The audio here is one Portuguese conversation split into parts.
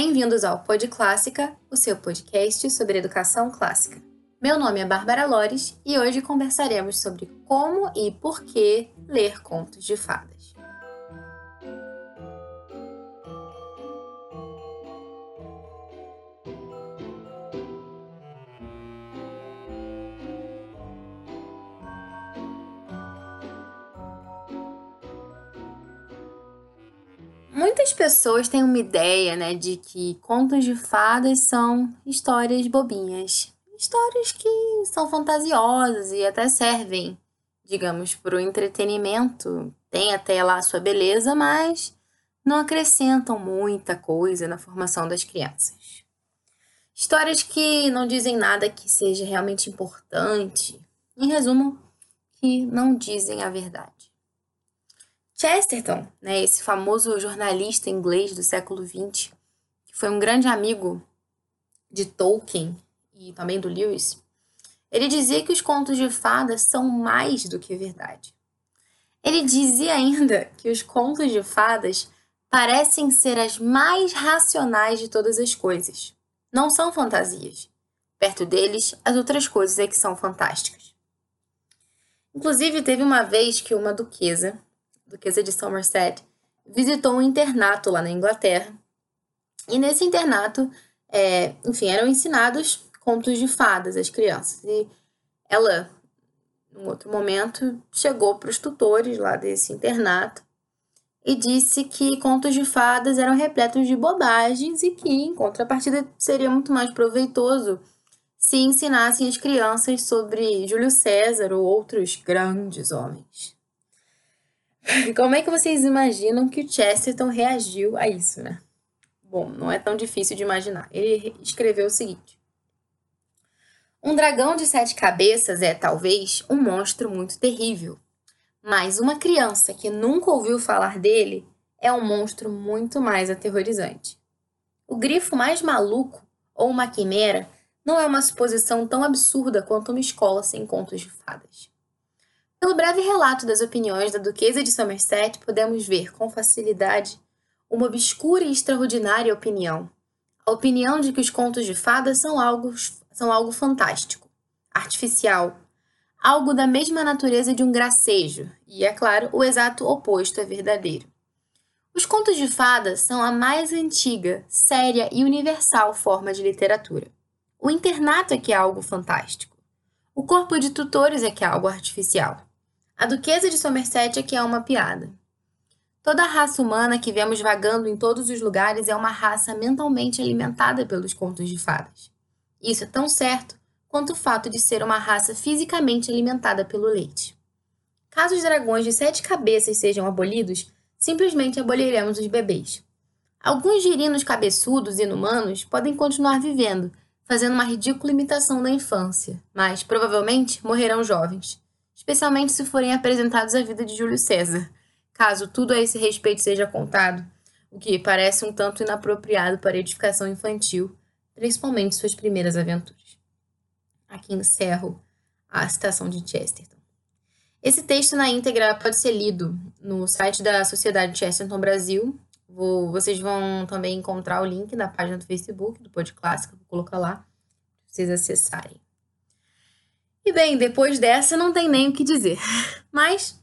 Bem-vindos ao Pod Clássica, o seu podcast sobre educação clássica. Meu nome é Bárbara Lores e hoje conversaremos sobre como e por que ler contos de fadas. Muitas pessoas têm uma ideia, né, de que contos de fadas são histórias bobinhas, histórias que são fantasiosas e até servem, digamos, para o entretenimento, tem até lá a sua beleza, mas não acrescentam muita coisa na formação das crianças. Histórias que não dizem nada que seja realmente importante, em resumo, que não dizem a verdade. Chesterton, né, esse famoso jornalista inglês do século XX, que foi um grande amigo de Tolkien e também do Lewis, ele dizia que os contos de fadas são mais do que verdade. Ele dizia ainda que os contos de fadas parecem ser as mais racionais de todas as coisas. Não são fantasias. Perto deles, as outras coisas é que são fantásticas. Inclusive, teve uma vez que uma duquesa, duquesa de Somerset, visitou um internato lá na Inglaterra. E nesse internato, é, enfim, eram ensinados contos de fadas às crianças. E ela, num outro momento, chegou para os tutores lá desse internato e disse que contos de fadas eram repletos de bobagens e que, em contrapartida, seria muito mais proveitoso se ensinassem as crianças sobre Júlio César ou outros grandes homens. Como é que vocês imaginam que o Chesterton reagiu a isso, né? Bom, não é tão difícil de imaginar. Ele escreveu o seguinte: Um dragão de sete cabeças é, talvez, um monstro muito terrível. Mas uma criança que nunca ouviu falar dele é um monstro muito mais aterrorizante. O grifo mais maluco, ou uma quimera, não é uma suposição tão absurda quanto uma escola sem contos de fadas. Pelo breve relato das opiniões da Duquesa de Somerset, podemos ver com facilidade uma obscura e extraordinária opinião. A opinião de que os contos de fadas são algo, são algo fantástico, artificial, algo da mesma natureza de um gracejo, e, é claro, o exato oposto é verdadeiro. Os contos de fadas são a mais antiga, séria e universal forma de literatura. O internato é que é algo fantástico. O corpo de tutores é que é algo artificial. A duquesa de Somerset é que é uma piada. Toda a raça humana que vemos vagando em todos os lugares é uma raça mentalmente alimentada pelos contos de fadas. Isso é tão certo quanto o fato de ser uma raça fisicamente alimentada pelo leite. Caso os dragões de sete cabeças sejam abolidos, simplesmente aboliremos os bebês. Alguns girinos cabeçudos e inumanos podem continuar vivendo, fazendo uma ridícula imitação da infância, mas provavelmente morrerão jovens especialmente se forem apresentados a vida de Júlio César, caso tudo a esse respeito seja contado, o que parece um tanto inapropriado para a edificação infantil, principalmente suas primeiras aventuras. Aqui encerro a citação de Chesterton. Esse texto na íntegra pode ser lido no site da Sociedade Chesterton Brasil. Vou, vocês vão também encontrar o link na página do Facebook do Pod Clássica, vou colocar lá para vocês acessarem. E bem, depois dessa não tem nem o que dizer. Mas,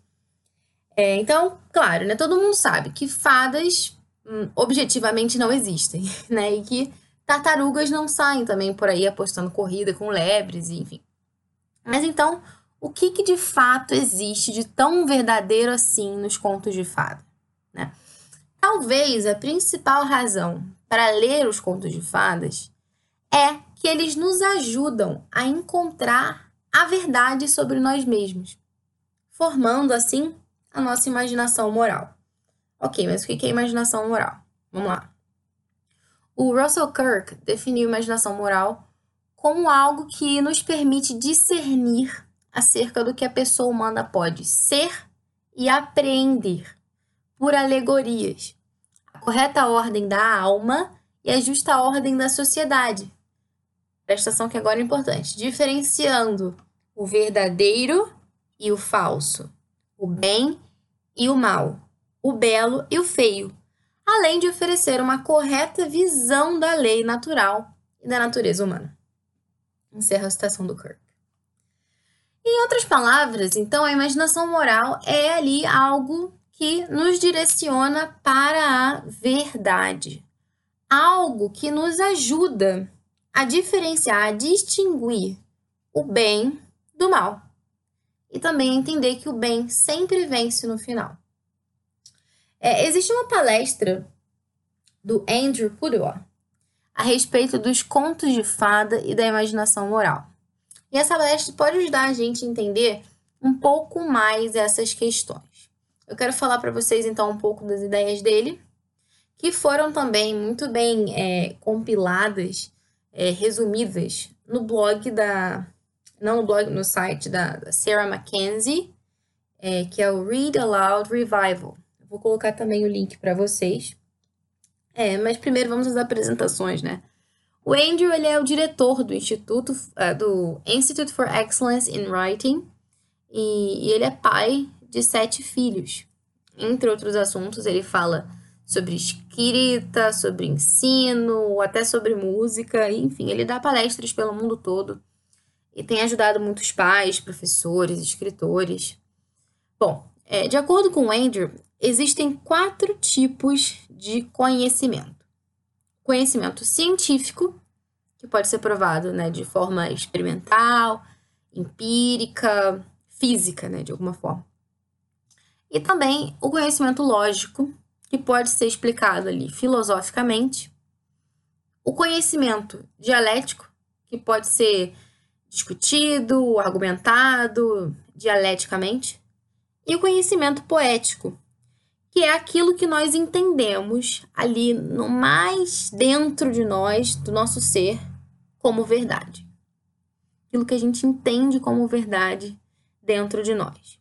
é, então, claro, né? Todo mundo sabe que fadas hum, objetivamente não existem, né? E que tartarugas não saem também por aí apostando corrida com lebres, enfim. Mas então, o que, que de fato existe de tão verdadeiro assim nos contos de fada? Né? Talvez a principal razão para ler os contos de fadas é que eles nos ajudam a encontrar a verdade sobre nós mesmos, formando assim a nossa imaginação moral. Ok, mas o que é imaginação moral? Vamos lá. O Russell Kirk definiu imaginação moral como algo que nos permite discernir acerca do que a pessoa humana pode ser e apreender por alegorias, a correta ordem da alma e a justa ordem da sociedade. Presta atenção que agora é importante. Diferenciando o verdadeiro e o falso, o bem e o mal, o belo e o feio, além de oferecer uma correta visão da lei natural e da natureza humana. Encerra a citação do Kirk. Em outras palavras, então, a imaginação moral é ali algo que nos direciona para a verdade. Algo que nos ajuda a diferenciar, a distinguir o bem do mal. E também entender que o bem sempre vence no final. É, existe uma palestra do Andrew Pudewa a respeito dos contos de fada e da imaginação moral. E essa palestra pode ajudar a gente a entender um pouco mais essas questões. Eu quero falar para vocês então um pouco das ideias dele, que foram também muito bem é, compiladas, é, resumidas no blog da. Não no blog, no site da, da Sarah Mackenzie, é, que é o Read Aloud Revival. Vou colocar também o link para vocês. É, mas primeiro vamos às apresentações, né? O Andrew ele é o diretor do Instituto uh, do Institute for Excellence in Writing e, e ele é pai de sete filhos. Entre outros assuntos, ele fala sobre escrita, sobre ensino, até sobre música, enfim, ele dá palestras pelo mundo todo e tem ajudado muitos pais, professores, escritores. Bom, é, de acordo com Andrew, existem quatro tipos de conhecimento. Conhecimento científico, que pode ser provado né, de forma experimental, empírica, física, né, de alguma forma. E também o conhecimento lógico, que pode ser explicado ali filosoficamente. O conhecimento dialético, que pode ser discutido, argumentado dialeticamente. E o conhecimento poético, que é aquilo que nós entendemos ali no mais dentro de nós, do nosso ser, como verdade. Aquilo que a gente entende como verdade dentro de nós.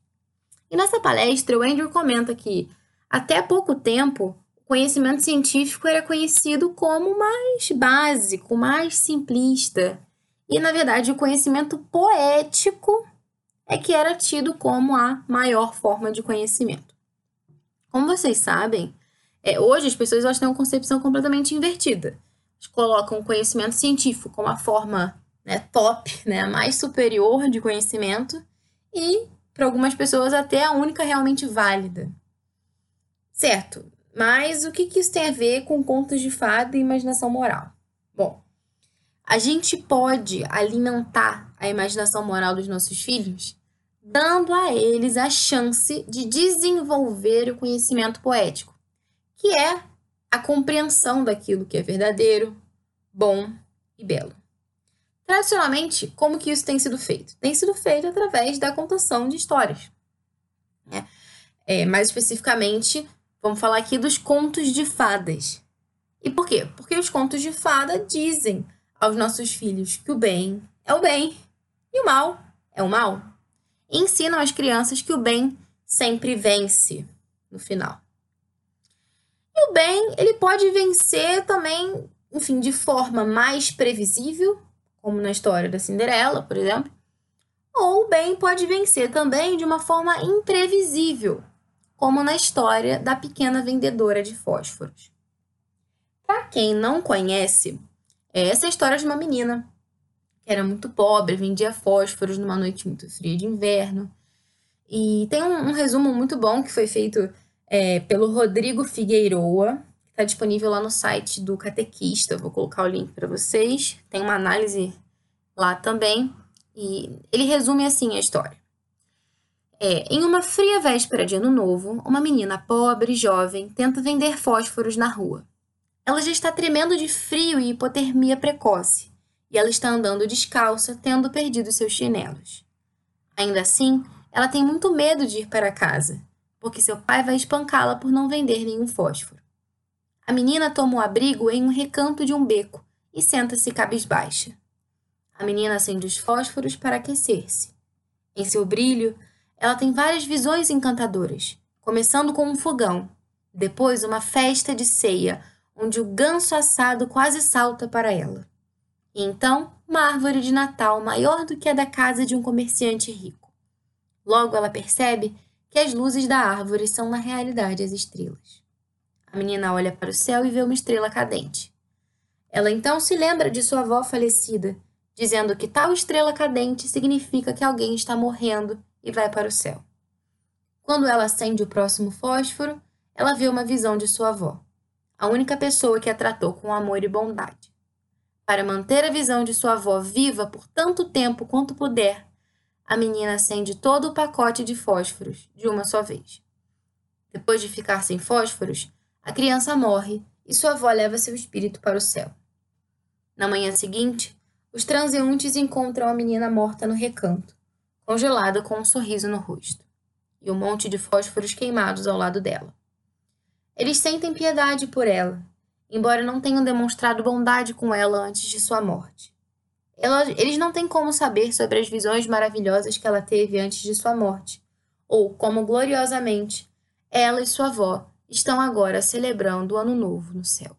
E nessa palestra, o Andrew comenta que, até pouco tempo, o conhecimento científico era conhecido como mais básico, mais simplista. E, na verdade, o conhecimento poético é que era tido como a maior forma de conhecimento. Como vocês sabem, é, hoje as pessoas elas têm uma concepção completamente invertida. Elas colocam o conhecimento científico como a forma né, top, né, a mais superior de conhecimento e, para algumas pessoas, até a única realmente válida. Certo, mas o que, que isso tem a ver com contos de fada e imaginação moral? A gente pode alimentar a imaginação moral dos nossos filhos dando a eles a chance de desenvolver o conhecimento poético, que é a compreensão daquilo que é verdadeiro, bom e belo. Tradicionalmente, como que isso tem sido feito? Tem sido feito através da contação de histórias. Né? É, mais especificamente, vamos falar aqui dos contos de fadas. E por quê? Porque os contos de fada dizem aos nossos filhos que o bem é o bem e o mal é o mal ensinam às crianças que o bem sempre vence no final. E o bem, ele pode vencer também, enfim, de forma mais previsível, como na história da Cinderela, por exemplo, ou o bem pode vencer também de uma forma imprevisível, como na história da pequena vendedora de fósforos. Para quem não conhece, essa é a história de uma menina que era muito pobre, vendia fósforos numa noite muito fria de inverno. E tem um, um resumo muito bom que foi feito é, pelo Rodrigo Figueiroa, que está disponível lá no site do Catequista. vou colocar o link para vocês. Tem uma análise lá também. E ele resume assim a história. É, em uma fria véspera de ano novo, uma menina pobre e jovem tenta vender fósforos na rua. Ela já está tremendo de frio e hipotermia precoce e ela está andando descalça, tendo perdido seus chinelos. Ainda assim, ela tem muito medo de ir para casa, porque seu pai vai espancá-la por não vender nenhum fósforo. A menina toma o abrigo em um recanto de um beco e senta-se cabisbaixa. A menina acende os fósforos para aquecer-se. Em seu brilho, ela tem várias visões encantadoras, começando com um fogão, depois uma festa de ceia, onde o ganso assado quase salta para ela. E então, uma árvore de Natal maior do que a da casa de um comerciante rico. Logo ela percebe que as luzes da árvore são na realidade as estrelas. A menina olha para o céu e vê uma estrela cadente. Ela então se lembra de sua avó falecida, dizendo que tal estrela cadente significa que alguém está morrendo e vai para o céu. Quando ela acende o próximo fósforo, ela vê uma visão de sua avó, a única pessoa que a tratou com amor e bondade. Para manter a visão de sua avó viva por tanto tempo quanto puder, a menina acende todo o pacote de fósforos de uma só vez. Depois de ficar sem fósforos, a criança morre e sua avó leva seu espírito para o céu. Na manhã seguinte, os transeuntes encontram a menina morta no recanto, congelada com um sorriso no rosto, e um monte de fósforos queimados ao lado dela. Eles sentem piedade por ela, embora não tenham demonstrado bondade com ela antes de sua morte. Ela, eles não têm como saber sobre as visões maravilhosas que ela teve antes de sua morte, ou como gloriosamente ela e sua avó estão agora celebrando o Ano Novo no céu.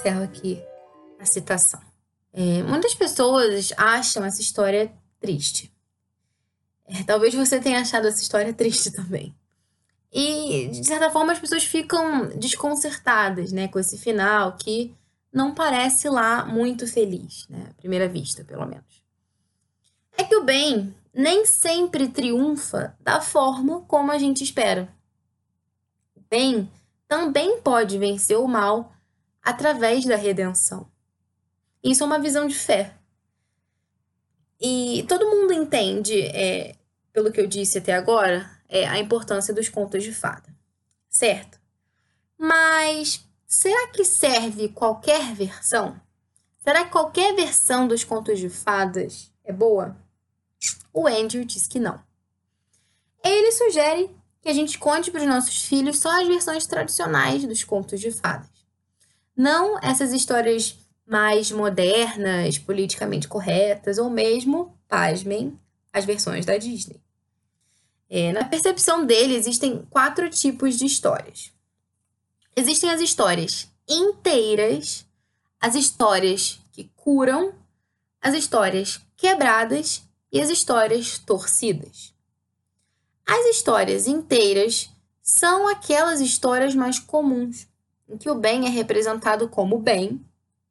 Encerro aqui a citação. É, muitas pessoas acham essa história triste. É, talvez você tenha achado essa história triste também. E, de certa forma, as pessoas ficam desconcertadas né, com esse final que não parece lá muito feliz, né, à primeira vista, pelo menos. É que o bem nem sempre triunfa da forma como a gente espera. O bem também pode vencer o mal através da redenção. Isso é uma visão de fé. E todo mundo entende é, pelo que eu disse até agora, é a importância dos contos de fada, certo? Mas será que serve qualquer versão? Será que qualquer versão dos contos de fadas é boa? O Andrew diz que não. Ele sugere que a gente conte para os nossos filhos só as versões tradicionais dos contos de fadas. Não essas histórias mais modernas, politicamente corretas, ou mesmo, pasmem, as versões da Disney. É, na percepção dele, existem quatro tipos de histórias. Existem as histórias inteiras, as histórias que curam, as histórias quebradas e as histórias torcidas. As histórias inteiras são aquelas histórias mais comuns, em que o bem é representado como bem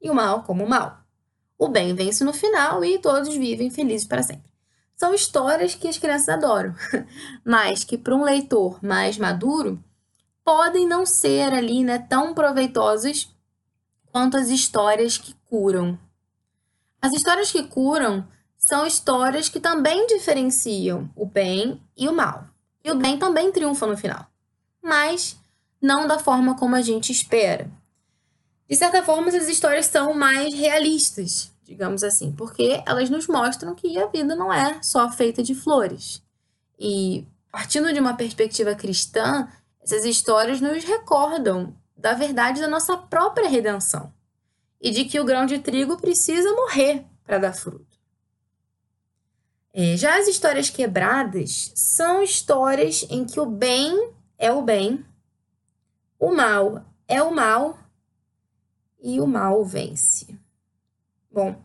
e o mal como mal. O bem vence no final e todos vivem felizes para sempre são histórias que as crianças adoram, mas que para um leitor mais maduro podem não ser ali, né, tão proveitosas quanto as histórias que curam. As histórias que curam são histórias que também diferenciam o bem e o mal. E o bem também triunfa no final, mas não da forma como a gente espera. De certa forma, essas histórias são mais realistas, digamos assim, porque elas nos mostram que a vida não é só feita de flores. E partindo de uma perspectiva cristã, essas histórias nos recordam da verdade da nossa própria redenção e de que o grão de trigo precisa morrer para dar fruto. É, já as histórias quebradas são histórias em que o bem é o bem, o mal é o mal e o mal vence. Bom,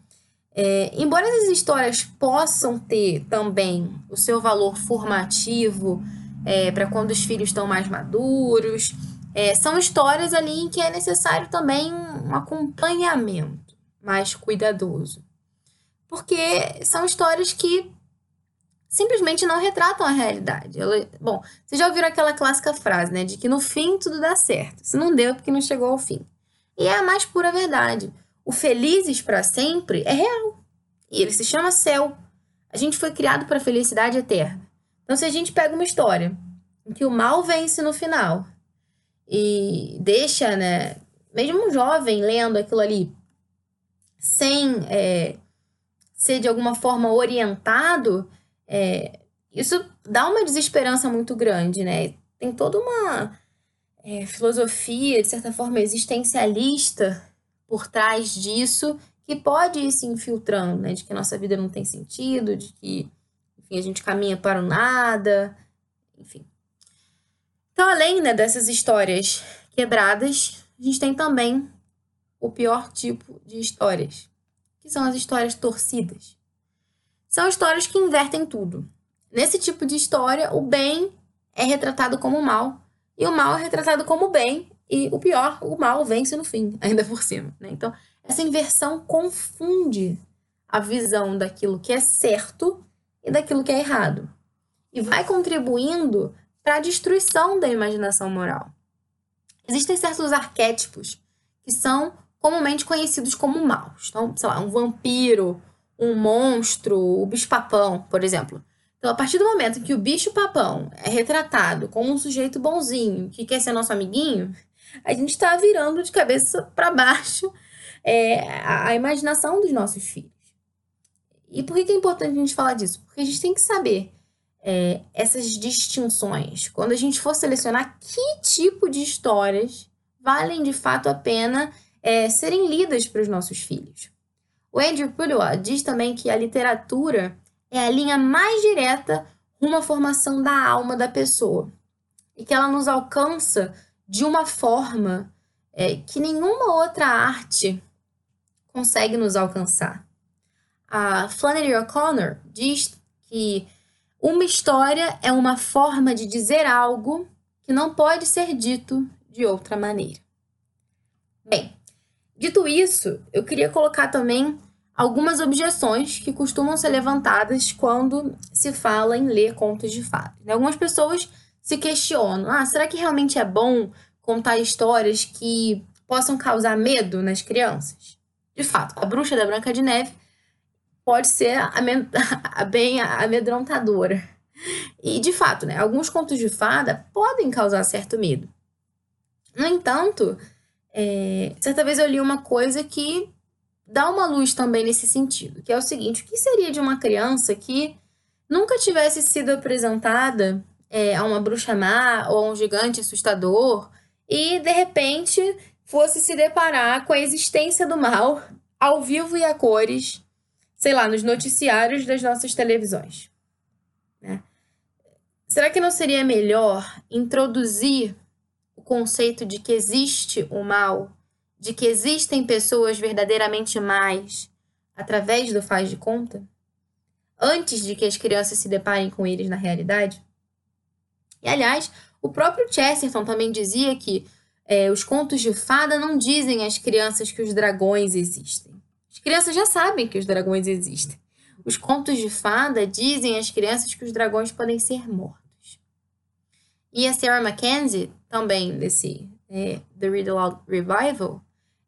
é, embora essas histórias possam ter também o seu valor formativo é, para quando os filhos estão mais maduros, é, são histórias ali em que é necessário também um acompanhamento mais cuidadoso. Porque são histórias que simplesmente não retratam a realidade. Ela, bom, vocês já ouviram aquela clássica frase, né? De que no fim tudo dá certo. Se não deu, é porque não chegou ao fim. E é a mais pura verdade. O felizes para sempre é real. E ele se chama céu. A gente foi criado para felicidade eterna. Então, se a gente pega uma história em que o mal vence no final e deixa, né, mesmo um jovem lendo aquilo ali sem é, ser de alguma forma orientado, é, isso dá uma desesperança muito grande, né? Tem toda uma é, filosofia, de certa forma, existencialista por trás disso que pode ir se infiltrando, né? De que nossa vida não tem sentido, de que, enfim, a gente caminha para o nada, enfim. Então, além né, dessas histórias quebradas, a gente tem também o pior tipo de histórias, que são as histórias torcidas. São histórias que invertem tudo. Nesse tipo de história, o bem é retratado como mal e o mal é retratado como bem e o pior, o mal vence no fim, ainda por cima. Né? Então, essa inversão confunde a visão daquilo que é certo e daquilo que é errado. E vai contribuindo para a destruição da imaginação moral. Existem certos arquétipos que são comumente conhecidos como maus. Então, sei lá, um vampiro, um monstro, o bicho-papão, por exemplo. Então, a partir do momento que o bicho-papão é retratado como um sujeito bonzinho, que quer ser nosso amiguinho, a gente está virando de cabeça para baixo é, a, imaginação dos nossos filhos. E por que, que é importante a gente falar disso? Porque a gente tem que saber é, essas distinções. Quando a gente for selecionar que tipo de histórias valem de fato a pena é, serem lidas para os nossos filhos. O Andrew Pudewa diz também que a literatura é a linha mais direta rumo à formação da alma da pessoa e que ela nos alcança de uma forma é, que nenhuma outra arte consegue nos alcançar. A Flannery O'Connor diz que uma história é uma forma de dizer algo que não pode ser dito de outra maneira. Bem, dito isso, eu queria colocar também algumas objeções que costumam ser levantadas quando se fala em ler contos de fadas. Né? Algumas pessoas se questionam: ah, será que realmente é bom contar histórias que possam causar medo nas crianças? De fato, a bruxa da Branca de Neve pode ser bem amedrontadora. E, de fato, né, alguns contos de fada podem causar certo medo. No entanto, é, certa vez eu li uma coisa que dá uma luz também nesse sentido, que é o seguinte: o que seria de uma criança que nunca tivesse sido apresentada é, a uma bruxa má ou a um gigante assustador e de repente fosse se deparar com a existência do mal ao vivo e a cores, sei lá, nos noticiários das nossas televisões? Né? Será que não seria melhor introduzir conceito de que existe o mal, de que existem pessoas verdadeiramente mais através do faz de conta, antes de que as crianças se deparem com eles na realidade? E aliás, o próprio Chesterton também dizia que é, os contos de fada não dizem às crianças que os dragões existem. As crianças já sabem que os dragões existem. Os contos de fada dizem às crianças que os dragões podem ser mortos. E a Sarah Mackenzie, também desse é, The Read Aloud Revival,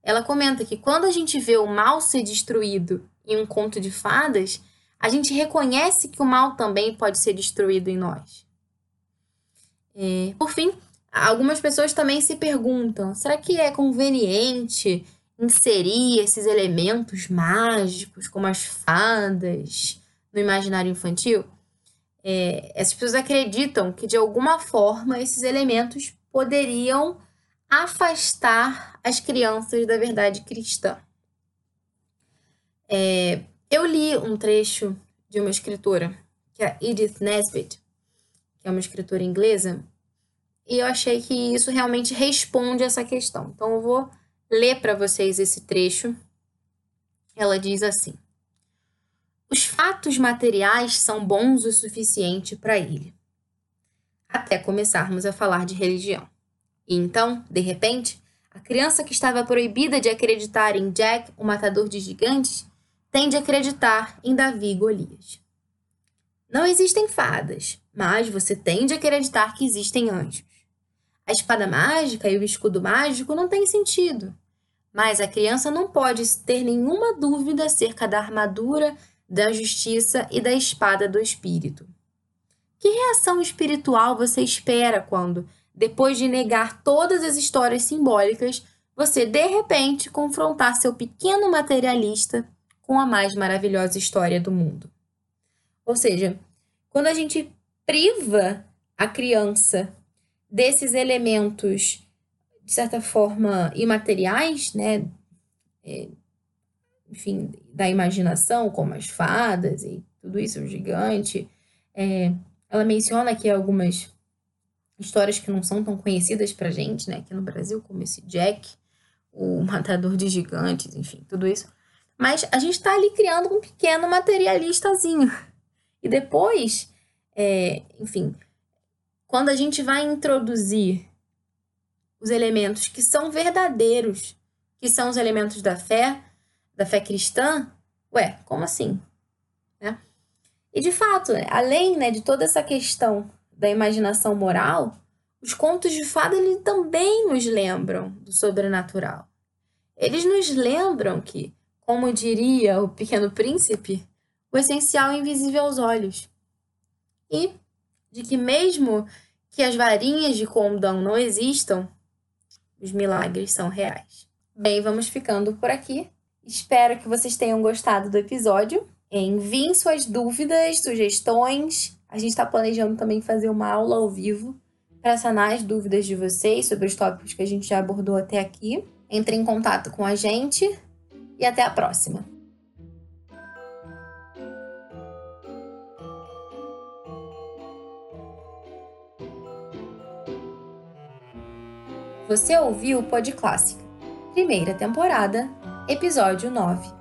ela comenta que quando a gente vê o mal ser destruído em um conto de fadas, a gente reconhece que o mal também pode ser destruído em nós. É, por fim, algumas pessoas também se perguntam: será que é conveniente inserir esses elementos mágicos, como as fadas, no imaginário infantil? é, essas pessoas acreditam que de alguma forma esses elementos poderiam afastar as crianças da verdade cristã. É, eu li um trecho de uma escritora, que é Edith Nesbit, que é uma escritora inglesa, e eu achei que isso realmente responde essa questão. Então eu vou ler para vocês esse trecho. Ela diz assim: os fatos materiais são bons o suficiente para ele. Até começarmos a falar de religião. E então, de repente, a criança que estava proibida de acreditar em Jack, o matador de gigantes, tem de acreditar em Davi e Golias. Não existem fadas, mas você tem de acreditar que existem anjos. A espada mágica e o escudo mágico não têm sentido, mas a criança não pode ter nenhuma dúvida acerca da armadura da justiça e da espada do espírito. Que reação espiritual você espera quando, depois de negar todas as histórias simbólicas, você de repente confrontar seu pequeno materialista com a mais maravilhosa história do mundo? Ou seja, quando a gente priva a criança desses elementos, de certa forma, imateriais, né? É, enfim, da imaginação, como as fadas e tudo isso, o gigante. É, ela menciona aqui algumas histórias que não são tão conhecidas pra gente, né, aqui no Brasil, como esse Jack, o matador de gigantes, enfim, tudo isso. Mas a gente está ali criando um pequeno materialistazinho. E depois, é, enfim, quando a gente vai introduzir os elementos que são verdadeiros, que são os elementos da fé, da fé cristã, ué, como assim? Né? E de fato, além né, de toda essa questão da imaginação moral, os contos de fada eles também nos lembram do sobrenatural. Eles nos lembram que, como diria o Pequeno Príncipe, o essencial é invisível aos olhos. E de que mesmo que as varinhas de condão não existam, os milagres são reais. Bem, vamos ficando por aqui. Espero que vocês tenham gostado do episódio. Enviem suas dúvidas, sugestões. A gente está planejando também fazer uma aula ao vivo para sanar as dúvidas de vocês sobre os tópicos que a gente já abordou até aqui. Entre em contato com a gente e até a próxima. Você ouviu o Pod Clássica, primeira temporada, episódio 9.